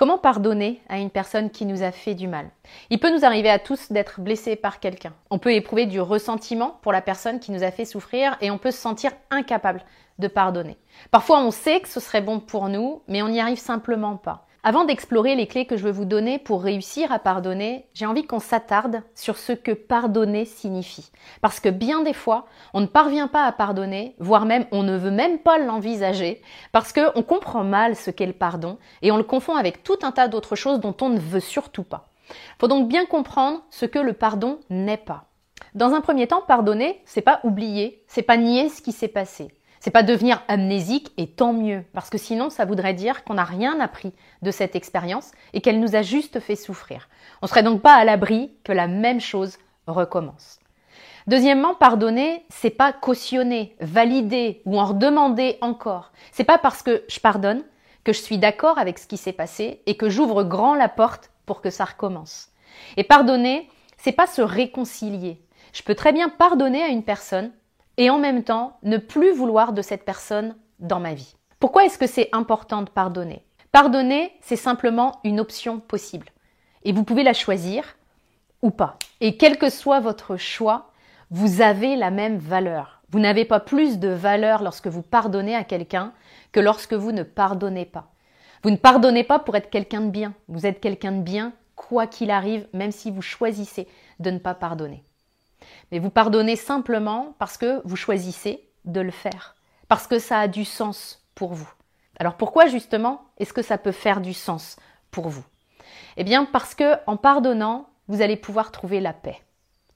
Comment pardonner à une personne qui nous a fait du mal? Il peut nous arriver à tous d'être blessés par quelqu'un. On peut éprouver du ressentiment pour la personne qui nous a fait souffrir et on peut se sentir incapable de pardonner. Parfois on sait que ce serait bon pour nous, mais on n'y arrive simplement pas. Avant d'explorer les clés que je veux vous donner pour réussir à pardonner, j'ai envie qu'on s'attarde sur ce que pardonner signifie. Parce que bien des fois, on ne parvient pas à pardonner, voire même on ne veut même pas l'envisager, parce qu'on comprend mal ce qu'est le pardon et on le confond avec tout un tas d'autres choses dont on ne veut surtout pas. Faut donc bien comprendre ce que le pardon n'est pas. Dans un premier temps, pardonner, c'est pas oublier, c'est pas nier ce qui s'est passé. C'est pas devenir amnésique et tant mieux, parce que sinon ça voudrait dire qu'on n'a rien appris de cette expérience et qu'elle nous a juste fait souffrir. On serait donc pas à l'abri que la même chose recommence. Deuxièmement, pardonner, c'est pas cautionner, valider ou en redemander encore. C'est pas parce que je pardonne que je suis d'accord avec ce qui s'est passé et que j'ouvre grand la porte pour que ça recommence. Et pardonner, c'est pas se réconcilier. Je peux très bien pardonner à une personne et en même temps ne plus vouloir de cette personne dans ma vie. Pourquoi est-ce que c'est important de pardonner? Pardonner, c'est simplement une option possible. Et vous pouvez la choisir ou pas. Et quel que soit votre choix, vous avez la même valeur. Vous n'avez pas plus de valeur lorsque vous pardonnez à quelqu'un que lorsque vous ne pardonnez pas. Vous ne pardonnez pas pour être quelqu'un de bien. Vous êtes quelqu'un de bien quoi qu'il arrive, même si vous choisissez de ne pas pardonner. Mais vous pardonnez simplement parce que vous choisissez de le faire, parce que ça a du sens pour vous. Alors pourquoi justement est-ce que ça peut faire du sens pour vous? Eh bien parce que en pardonnant, vous allez pouvoir trouver la paix.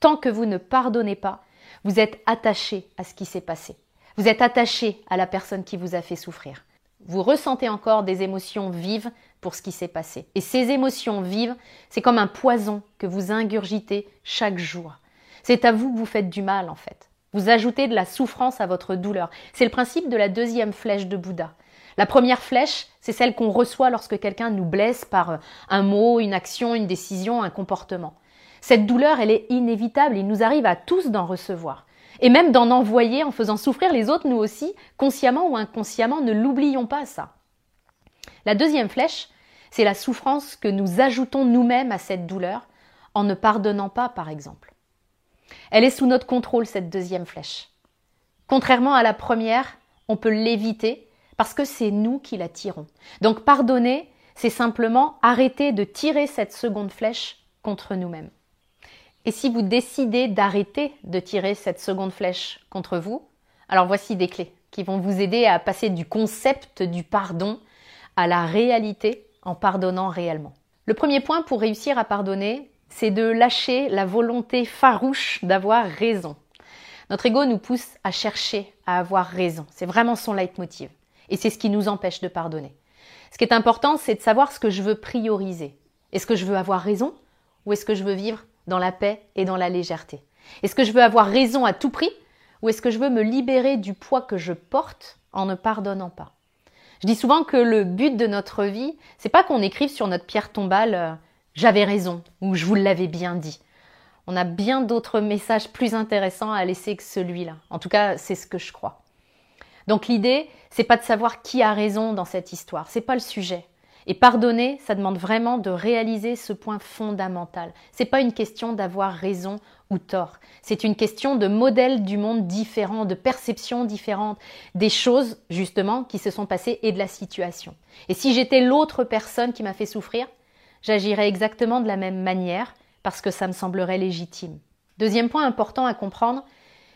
Tant que vous ne pardonnez pas, vous êtes attaché à ce qui s'est passé. Vous êtes attaché à la personne qui vous a fait souffrir. Vous ressentez encore des émotions vives pour ce qui s'est passé. Et ces émotions vives, c'est comme un poison que vous ingurgitez chaque jour. C'est à vous que vous faites du mal en fait. Vous ajoutez de la souffrance à votre douleur. C'est le principe de la deuxième flèche de Bouddha. La première flèche, c'est celle qu'on reçoit lorsque quelqu'un nous blesse par un mot, une action, une décision, un comportement. Cette douleur, elle est inévitable, il nous arrive à tous d'en recevoir. Et même d'en envoyer en faisant souffrir les autres, nous aussi, consciemment ou inconsciemment, ne l'oublions pas ça. La deuxième flèche, c'est la souffrance que nous ajoutons nous-mêmes à cette douleur en ne pardonnant pas, par exemple. Elle est sous notre contrôle, cette deuxième flèche. Contrairement à la première, on peut l'éviter parce que c'est nous qui la tirons. Donc pardonner, c'est simplement arrêter de tirer cette seconde flèche contre nous-mêmes. Et si vous décidez d'arrêter de tirer cette seconde flèche contre vous, alors voici des clés qui vont vous aider à passer du concept du pardon à la réalité en pardonnant réellement. Le premier point pour réussir à pardonner, c'est de lâcher la volonté farouche d'avoir raison. Notre ego nous pousse à chercher à avoir raison. C'est vraiment son leitmotiv. Et c'est ce qui nous empêche de pardonner. Ce qui est important, c'est de savoir ce que je veux prioriser. Est-ce que je veux avoir raison ou est-ce que je veux vivre dans la paix et dans la légèreté? Est-ce que je veux avoir raison à tout prix ou est-ce que je veux me libérer du poids que je porte en ne pardonnant pas? Je dis souvent que le but de notre vie, c'est pas qu'on écrive sur notre pierre tombale euh, j'avais raison ou je vous l'avais bien dit. On a bien d'autres messages plus intéressants à laisser que celui-là. En tout cas, c'est ce que je crois. Donc l'idée, c'est pas de savoir qui a raison dans cette histoire, c'est pas le sujet. Et pardonner, ça demande vraiment de réaliser ce point fondamental. C'est pas une question d'avoir raison ou tort. C'est une question de modèles du monde différents, de perceptions différentes, des choses justement qui se sont passées et de la situation. Et si j'étais l'autre personne qui m'a fait souffrir, j'agirais exactement de la même manière parce que ça me semblerait légitime. Deuxième point important à comprendre,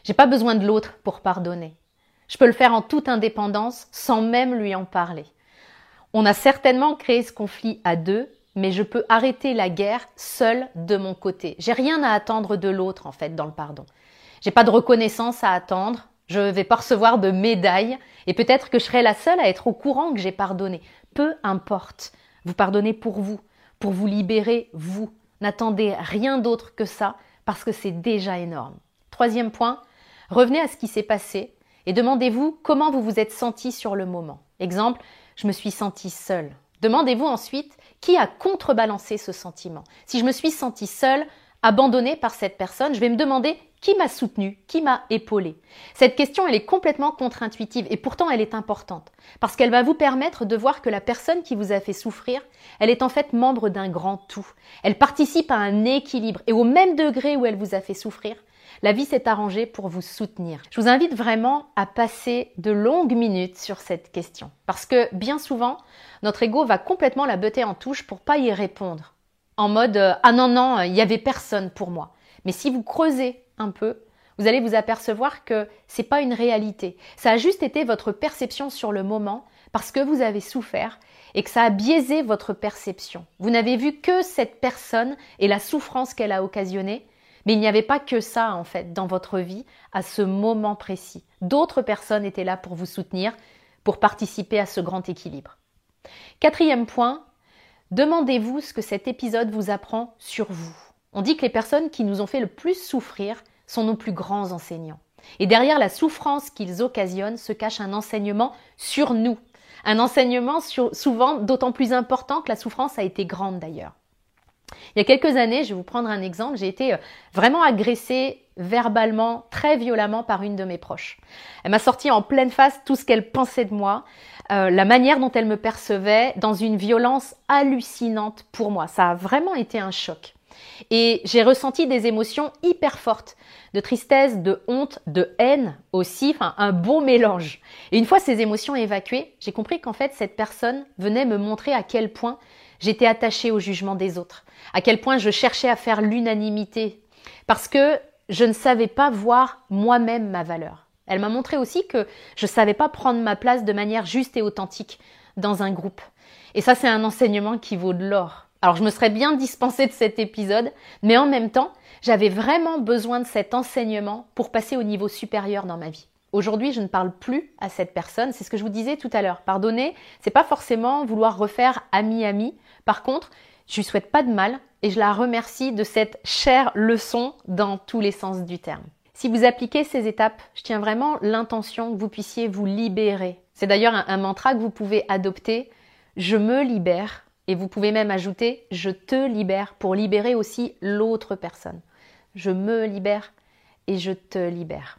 j'ai pas besoin de l'autre pour pardonner. Je peux le faire en toute indépendance sans même lui en parler. On a certainement créé ce conflit à deux, mais je peux arrêter la guerre seule de mon côté. J'ai rien à attendre de l'autre en fait dans le pardon. J'ai pas de reconnaissance à attendre, je vais pas recevoir de médaille et peut-être que je serai la seule à être au courant que j'ai pardonné. Peu importe. Vous pardonnez pour vous pour vous libérer, vous. N'attendez rien d'autre que ça parce que c'est déjà énorme. Troisième point, revenez à ce qui s'est passé et demandez-vous comment vous vous êtes senti sur le moment. Exemple, je me suis senti seule. Demandez-vous ensuite qui a contrebalancé ce sentiment? Si je me suis sentie seule, abandonnée par cette personne, je vais me demander qui m'a soutenue, qui m'a épaulée. Cette question, elle est complètement contre-intuitive et pourtant elle est importante parce qu'elle va vous permettre de voir que la personne qui vous a fait souffrir, elle est en fait membre d'un grand tout. Elle participe à un équilibre et au même degré où elle vous a fait souffrir, la vie s'est arrangée pour vous soutenir. Je vous invite vraiment à passer de longues minutes sur cette question. Parce que bien souvent, notre ego va complètement la botter en touche pour pas y répondre. En mode euh, ah non non, il y avait personne pour moi. Mais si vous creusez un peu, vous allez vous apercevoir que c'est pas une réalité. Ça a juste été votre perception sur le moment parce que vous avez souffert et que ça a biaisé votre perception. Vous n'avez vu que cette personne et la souffrance qu'elle a occasionnée, mais il n'y avait pas que ça, en fait, dans votre vie à ce moment précis. D'autres personnes étaient là pour vous soutenir, pour participer à ce grand équilibre. Quatrième point, demandez-vous ce que cet épisode vous apprend sur vous. On dit que les personnes qui nous ont fait le plus souffrir sont nos plus grands enseignants. Et derrière la souffrance qu'ils occasionnent se cache un enseignement sur nous. Un enseignement souvent d'autant plus important que la souffrance a été grande d'ailleurs. Il y a quelques années, je vais vous prendre un exemple, j'ai été euh, vraiment agressée verbalement, très violemment par une de mes proches. Elle m'a sorti en pleine face tout ce qu'elle pensait de moi, euh, la manière dont elle me percevait, dans une violence hallucinante pour moi. Ça a vraiment été un choc. Et j'ai ressenti des émotions hyper fortes, de tristesse, de honte, de haine aussi, un beau mélange. Et une fois ces émotions évacuées, j'ai compris qu'en fait cette personne venait me montrer à quel point j'étais attachée au jugement des autres, à quel point je cherchais à faire l'unanimité, parce que je ne savais pas voir moi-même ma valeur. Elle m'a montré aussi que je ne savais pas prendre ma place de manière juste et authentique dans un groupe. Et ça, c'est un enseignement qui vaut de l'or. Alors, je me serais bien dispensée de cet épisode, mais en même temps, j'avais vraiment besoin de cet enseignement pour passer au niveau supérieur dans ma vie. Aujourd'hui, je ne parle plus à cette personne. C'est ce que je vous disais tout à l'heure. Pardonner, c'est pas forcément vouloir refaire ami-ami. Par contre, je lui souhaite pas de mal et je la remercie de cette chère leçon dans tous les sens du terme. Si vous appliquez ces étapes, je tiens vraiment l'intention que vous puissiez vous libérer. C'est d'ailleurs un, un, mantra que vous pouvez adopter. Je me libère. Et vous pouvez même ajouter je te libère pour libérer aussi l'autre personne. Je me libère et je te libère.